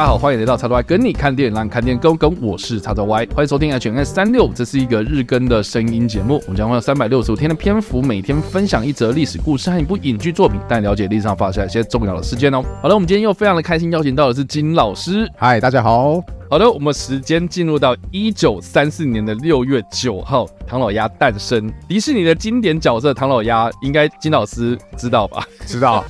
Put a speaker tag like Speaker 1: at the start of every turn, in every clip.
Speaker 1: 大家好，欢迎来到叉叉 Y 跟你看电影，让你看电影更跟。我是叉叉 Y，欢迎收听 HNS 三六，这是一个日更的声音节目。我们将会有三百六十五天的篇幅，每天分享一则历史故事和一部影剧作品，带你了解历史上发生一些重要的事件哦。好了，我们今天又非常的开心，邀请到的是金老师。
Speaker 2: 嗨，大家好。
Speaker 1: 好的，我们时间进入到一九三四年的六月九号，唐老鸭诞生。迪士尼的经典角色唐老鸭，应该金老师知道吧？
Speaker 2: 知道，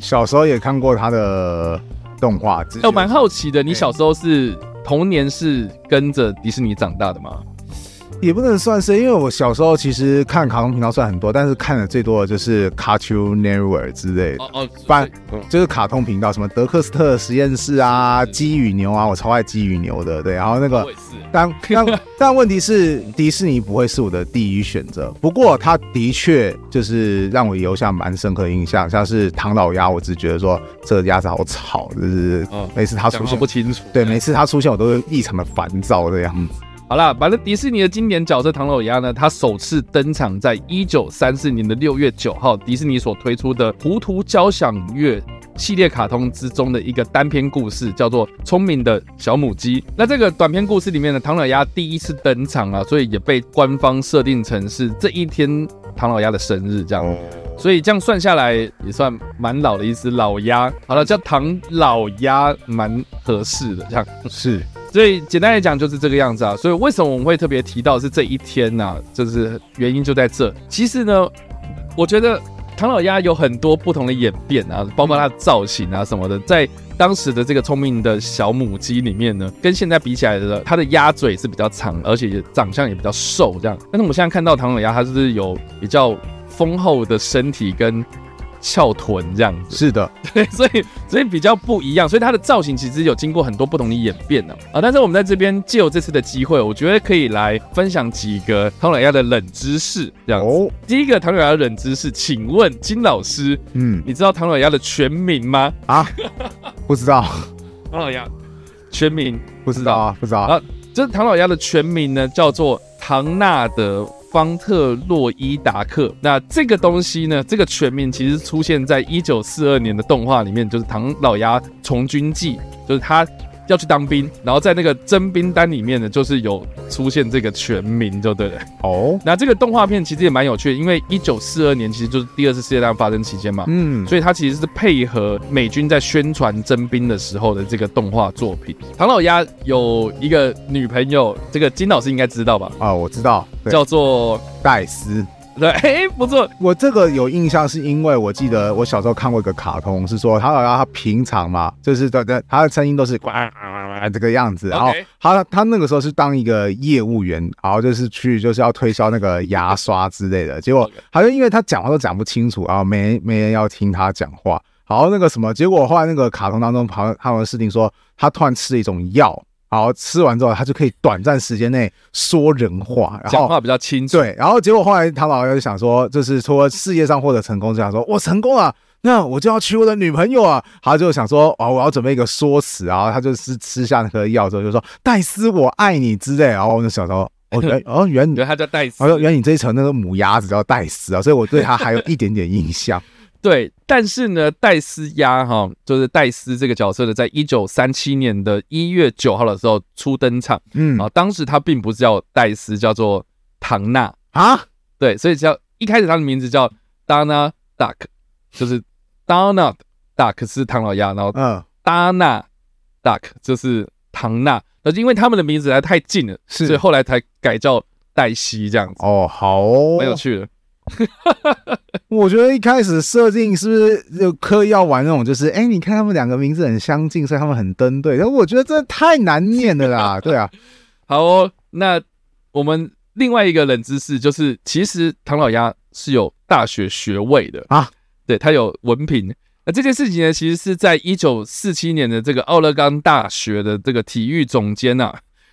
Speaker 2: 小时候也看过他的。动画，
Speaker 1: 我蛮好奇的，你小时候是童年是跟着迪士尼长大的吗？
Speaker 2: 也不能算是，因为我小时候其实看卡通频道算很多，但是看的最多的就是 Cartoon Network 之类的。哦哦，反就是卡通频道，什么德克斯特实验室啊，鸡与牛啊，我超爱鸡与牛的。对，然后那个，但但 但问题是，迪士尼不会是我的第一选择。不过，它的确就是让我留下蛮深刻的印象，像是唐老鸭，我只觉得说这个鸭子好吵，就是每次它出现
Speaker 1: 不清楚，
Speaker 2: 对，每次它出现我都会异常的烦躁这样子。
Speaker 1: 好了，反正迪士尼的经典角色唐老鸭呢，它首次登场在一九三四年的六月九号，迪士尼所推出的《糊涂交响乐》系列卡通之中的一个单篇故事，叫做《聪明的小母鸡》。那这个短篇故事里面呢唐老鸭第一次登场啊，所以也被官方设定成是这一天唐老鸭的生日，这样。所以这样算下来也算蛮老的一只，老鸭。好了，叫唐老鸭蛮合适的，这样
Speaker 2: 是。
Speaker 1: 所以简单来讲就是这个样子啊。所以为什么我们会特别提到是这一天呢、就是原因就在这。其实呢，我觉得唐老鸭有很多不同的演变啊，包括它的造型啊什么的，在当时的这个聪明的小母鸡里面呢，跟现在比起来的，它的鸭嘴是比较长，而且长相也比较瘦这样。但是我们现在看到唐老鸭，它就是有比较丰厚的身体跟。翘臀这样子，
Speaker 2: 是的，
Speaker 1: 对，所以所以比较不一样，所以它的造型其实有经过很多不同的演变呢啊。但是我们在这边借由这次的机会，我觉得可以来分享几个唐老鸭的冷知识，这样子。哦，第一个唐老鸭的冷知识，请问金老师，嗯，你知道唐老鸭的全名吗？啊，
Speaker 2: 不知道。
Speaker 1: 唐老鸭全名
Speaker 2: 不知道啊，不知道啊。
Speaker 1: 这唐老鸭的全名呢，叫做唐纳德。方特洛伊达克，那这个东西呢？这个全名其实出现在一九四二年的动画里面，就是《唐老鸭从军记》，就是他。要去当兵，然后在那个征兵单里面呢，就是有出现这个全名，就对了。哦，那这个动画片其实也蛮有趣的，因为一九四二年其实就是第二次世界大战发生期间嘛，嗯，所以它其实是配合美军在宣传征兵的时候的这个动画作品。唐老鸭有一个女朋友，这个金老师应该知道吧？
Speaker 2: 啊，我知道，
Speaker 1: 叫做
Speaker 2: 戴斯。
Speaker 1: 对，哎，不错，
Speaker 2: 我这个有印象，是因为我记得我小时候看过一个卡通，是说唐老鸭他平常嘛，就是对对，他的声音都是呱这个样子，然后他他那个时候是当一个业务员，然后就是去就是要推销那个牙刷之类的，结果好像因为他讲话都讲不清楚，然后没没人要听他讲话，然后那个什么，结果后来那个卡通当中，好像他们设定说他突然吃了一种药。然后吃完之后，他就可以短暂时间内说人话，然后
Speaker 1: 讲话比较清楚。
Speaker 2: 对，然后结果后来唐老鸭就想说，就是说事业上获得成功，就想说我成功了，那我就要娶我的女朋友啊。他就想说，哦，我要准备一个说辞，然后他就是吃下那颗药之后，就说戴斯我爱你之类。然后我就想说，哦，原 哦原来
Speaker 1: 他叫戴斯，
Speaker 2: 哦原来你这一层那个母鸭子叫戴斯啊，所以我对他还有一点点印象。
Speaker 1: 对，但是呢，戴斯鸭哈，就是戴斯这个角色呢，在一九三七年的一月九号的时候初登场，嗯。啊，当时他并不是叫戴斯，叫做唐纳啊，对，所以叫一开始他的名字叫 Donald Duck，就是 Donald Duck 是唐老鸭，然后嗯，Donald Duck 就是唐纳，那因为他们的名字还太近了，所以后来才改叫黛西这样子。
Speaker 2: 哦，好哦，
Speaker 1: 蛮有趣的。
Speaker 2: 我觉得一开始设定是不是就刻意要玩那种，就是哎、欸，你看他们两个名字很相近，所以他们很登对。但我觉得真的太难念了啦，对啊。
Speaker 1: 好哦，那我们另外一个冷知识就是，其实唐老鸭是有大学学位的啊，对，他有文凭。那这件事情呢，其实是在一九四七年的这个奥勒冈大学的这个体育总监呐，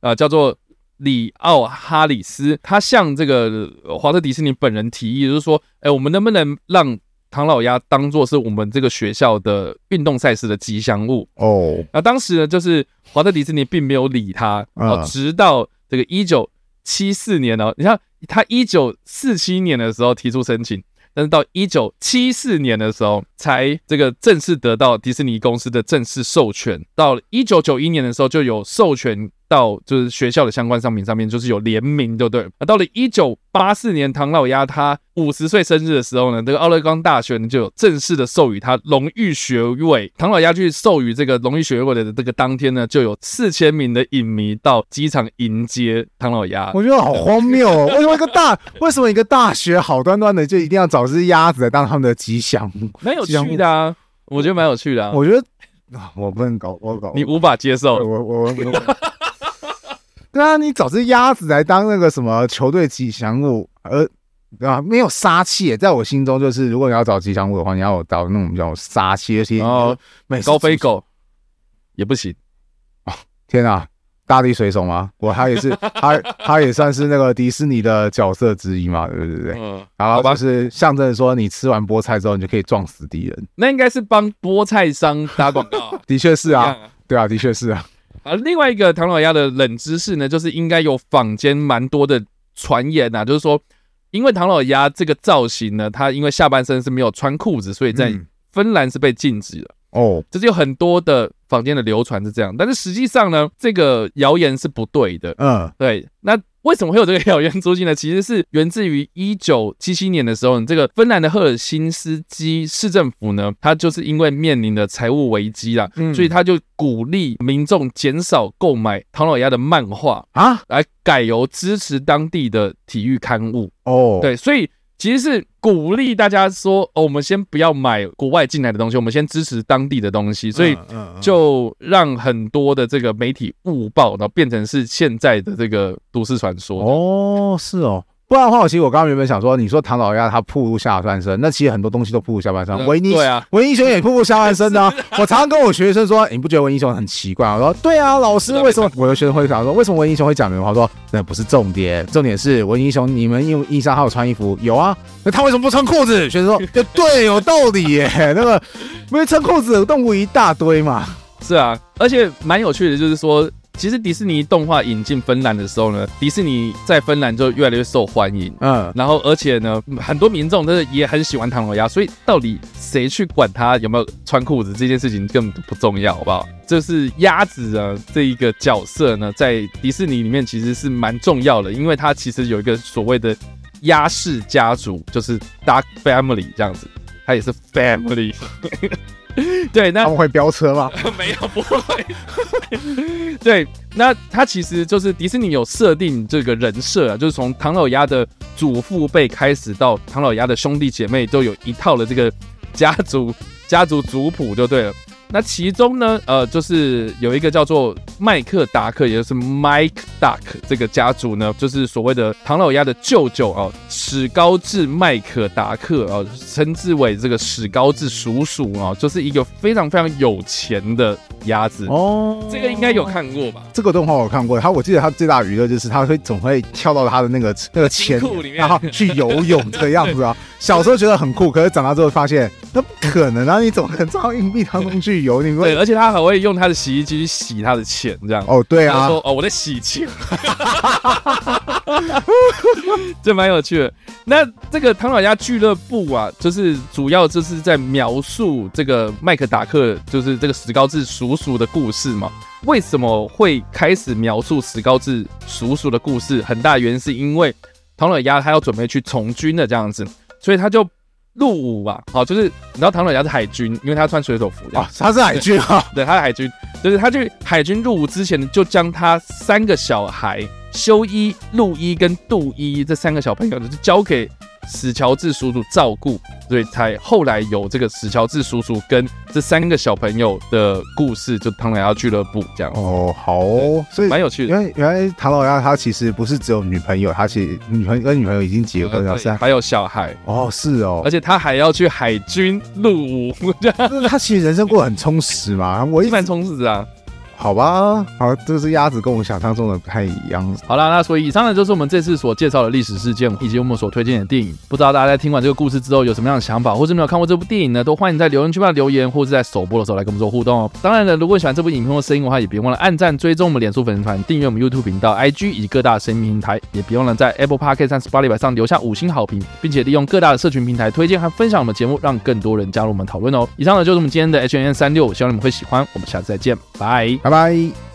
Speaker 1: 啊，叫做。里奥哈里斯，他向这个华特迪士尼本人提议，就是说，哎，我们能不能让唐老鸭当做是我们这个学校的运动赛事的吉祥物？哦，那当时呢，就是华特迪士尼并没有理他，哦，直到这个一九七四年呢，你看他一九四七年的时候提出申请，但是到一九七四年的时候，才这个正式得到迪士尼公司的正式授权。到了一九九一年的时候，就有授权。到就是学校的相关商品上面，就是有联名，对不对？啊，到了一九八四年，唐老鸭他五十岁生日的时候呢，这个奥勒冈大学呢就有正式的授予他荣誉学位。唐老鸭去授予这个荣誉学位的这个当天呢，就有四千名的影迷到机场迎接唐老鸭。
Speaker 2: 我觉得好荒谬哦！为什么一个大 为什么一个大学好端端的就一定要找只鸭子来当他们的吉祥物？
Speaker 1: 蛮有趣的啊，我觉得蛮有趣的啊。
Speaker 2: 我觉得我不能搞，我搞
Speaker 1: 你无法接受，
Speaker 2: 我我我。我 对啊，你找只鸭子来当那个什么球队吉祥物，呃，对吧？没有杀气，在我心中就是，如果你要找吉祥物的话，你要找那种比较杀气的，
Speaker 1: 哦，高飞狗也不行。
Speaker 2: 哦，天啊，大力水手吗？我他也是，他他也算是那个迪士尼的角色之一嘛，对不对？嗯，然后就是象征说，你吃完菠菜之后，你就可以撞死敌人。
Speaker 1: 那应该是帮菠菜商打广告，啊，
Speaker 2: 的确是啊，啊对啊，的确是啊。
Speaker 1: 而另外一个唐老鸭的冷知识呢，就是应该有坊间蛮多的传言呐、啊，就是说，因为唐老鸭这个造型呢，它因为下半身是没有穿裤子，所以在芬兰是被禁止的哦。就是有很多的坊间的流传是这样，但是实际上呢，这个谣言是不对的。嗯，对，那。为什么会有这个谣言租金呢？其实是源自于一九七七年的时候，这个芬兰的赫尔辛斯基市政府呢，他就是因为面临的财务危机啦，嗯、所以他就鼓励民众减少购买唐老鸭的漫画啊，来改由支持当地的体育刊物哦。对，所以。其实是鼓励大家说，哦，我们先不要买国外进来的东西，我们先支持当地的东西，所以就让很多的这个媒体误报，然后变成是现在的这个都市传说。
Speaker 2: 哦，是哦。不然的话，我其实我刚刚原本想说，你说唐老鸭他暴露下半身，那其实很多东西都暴露下半身。维尼对啊，维尼熊也暴露下半身呢、啊。我常常跟我学生说，你不觉得维尼熊很奇怪？我说对啊，老师为什么？我的学生会想说，为什么维尼熊会讲棉花？说那不是重点，重点是维尼熊，你们因为衣裳还有穿衣服有啊？那他为什么不穿裤子？学生说，对，有道理耶。那个没有穿裤子的动物一大堆嘛。
Speaker 1: 是啊，而且蛮有趣的，就是说。其实迪士尼动画引进芬兰的时候呢，迪士尼在芬兰就越来越受欢迎。嗯，然后而且呢，很多民众真的也很喜欢唐老鸭，所以到底谁去管他有没有穿裤子这件事情根本不重要，好不好？就是鸭子啊这一个角色呢，在迪士尼里面其实是蛮重要的，因为它其实有一个所谓的鸭氏家族，就是 Duck Family 这样子，它也是 Family。对，那
Speaker 2: 他们会飙车吗？
Speaker 1: 没有，不会。对，那他其实就是迪士尼有设定这个人设啊，就是从唐老鸭的祖父辈开始到唐老鸭的兄弟姐妹，都有一套的这个家族家族族谱就对了。那其中呢，呃，就是有一个叫做麦克达克，也就是 Mike Duck 这个家族呢，就是所谓的唐老鸭的舅舅啊，史高治麦克达克啊，称之为这个史高治叔叔啊，就是一个非常非常有钱的鸭子哦。这个应该有看过吧？
Speaker 2: 这个动画我看过，他我记得他最大娱乐就是他会总会跳到他的那个那个钱库里面，然后去游泳这个样子啊。小时候觉得很酷，可是长大之后发现那不可能啊！你怎么可能装硬币当中去游？你会
Speaker 1: 对，而且他还会用他的洗衣机去洗他的钱，这样
Speaker 2: 哦，对啊，
Speaker 1: 说哦我在洗钱，这蛮有趣的。那这个唐老鸭俱乐部啊，就是主要就是在描述这个麦克达克，就是这个石膏治叔叔的故事嘛。为什么会开始描述石膏治叔叔的故事？很大原因是因为唐老鸭他要准备去从军的这样子。所以他就入伍啊，好，就是你知道唐老鸭是海军，因为他要穿水手服
Speaker 2: 啊，他是海军啊，
Speaker 1: 对，他是海军，就是他去海军入伍之前就将他三个小孩修一、路一跟杜一这三个小朋友呢就交给。史乔治叔叔照顾，所以才后来有这个史乔治叔叔跟这三个小朋友的故事，就唐老鸭俱乐部这样。
Speaker 2: 哦，好哦，所以
Speaker 1: 蛮有趣的。
Speaker 2: 因为原来唐老鸭他其实不是只有女朋友，他其实女朋友跟女朋友已经结婚了，
Speaker 1: 还有小孩。
Speaker 2: 哦，是哦，
Speaker 1: 而且他还要去海军入伍。
Speaker 2: 他其实人生过得很充实嘛，我一
Speaker 1: 蛮充实啊。
Speaker 2: 好吧，好，这是鸭子跟我们想象中的不太一样。
Speaker 1: 好了，那所以以上呢就是我们这次所介绍的历史事件以及我们所推荐的电影。不知道大家在听完这个故事之后有什么样的想法，或是没有看过这部电影呢？都欢迎在留言区留言，或是在首播的时候来跟我们做互动哦。当然了，如果喜欢这部影片或声音的话，也别忘了按赞、追踪我们脸书粉丝团、订阅我们 YouTube 频道、IG 以及各大声音平台，也别忘了在 Apple Podcast 和 Spotify 上留下五星好评，并且利用各大的社群平台推荐和分享我们节目，让更多人加入我们讨论哦。以上呢就是我们今天的 H&M 365，希望你们会喜欢。我们下次再见，拜
Speaker 2: 拜拜。